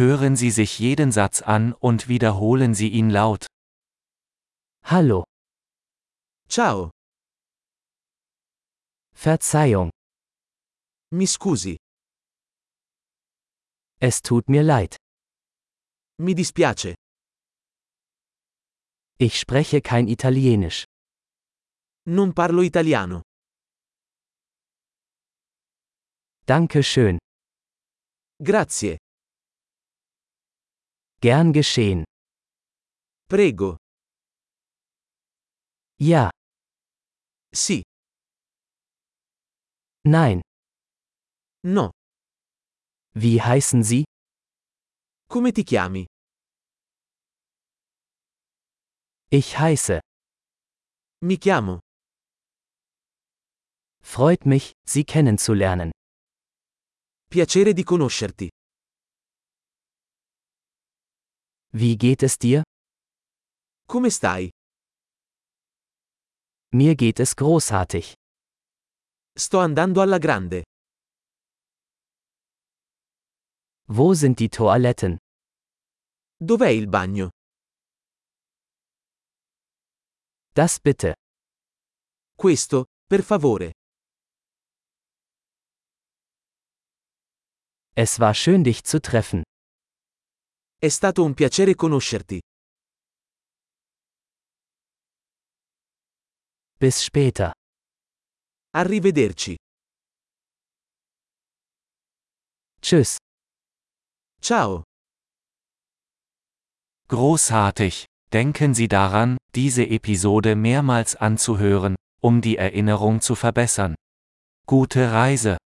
Hören Sie sich jeden Satz an und wiederholen Sie ihn laut. Hallo, Ciao, Verzeihung, mi scusi, es tut mir leid. mi dispiace, Ich spreche kein Italienisch. non parlo italiano. Danke schön. Grazie, Gern geschehen. prego, Ja, sì, nein. no. Wie heißen Sie? Come ti chiami? Ich heiße. Mi chiamo. Freut mich, Sie kennenzulernen. Piacere di conoscerti. Wie geht es dir? Come stai? Mir geht es großartig. Sto andando alla grande. Wo sind die Toiletten? Dov'è il bagno? Das bitte. Questo, per favore. Es war schön dich zu treffen. È stato un piacere conoscerti. Bis später. Arrivederci. Tschüss. Ciao. Großartig! Denken Sie daran, diese Episode mehrmals anzuhören, um die Erinnerung zu verbessern. Gute Reise!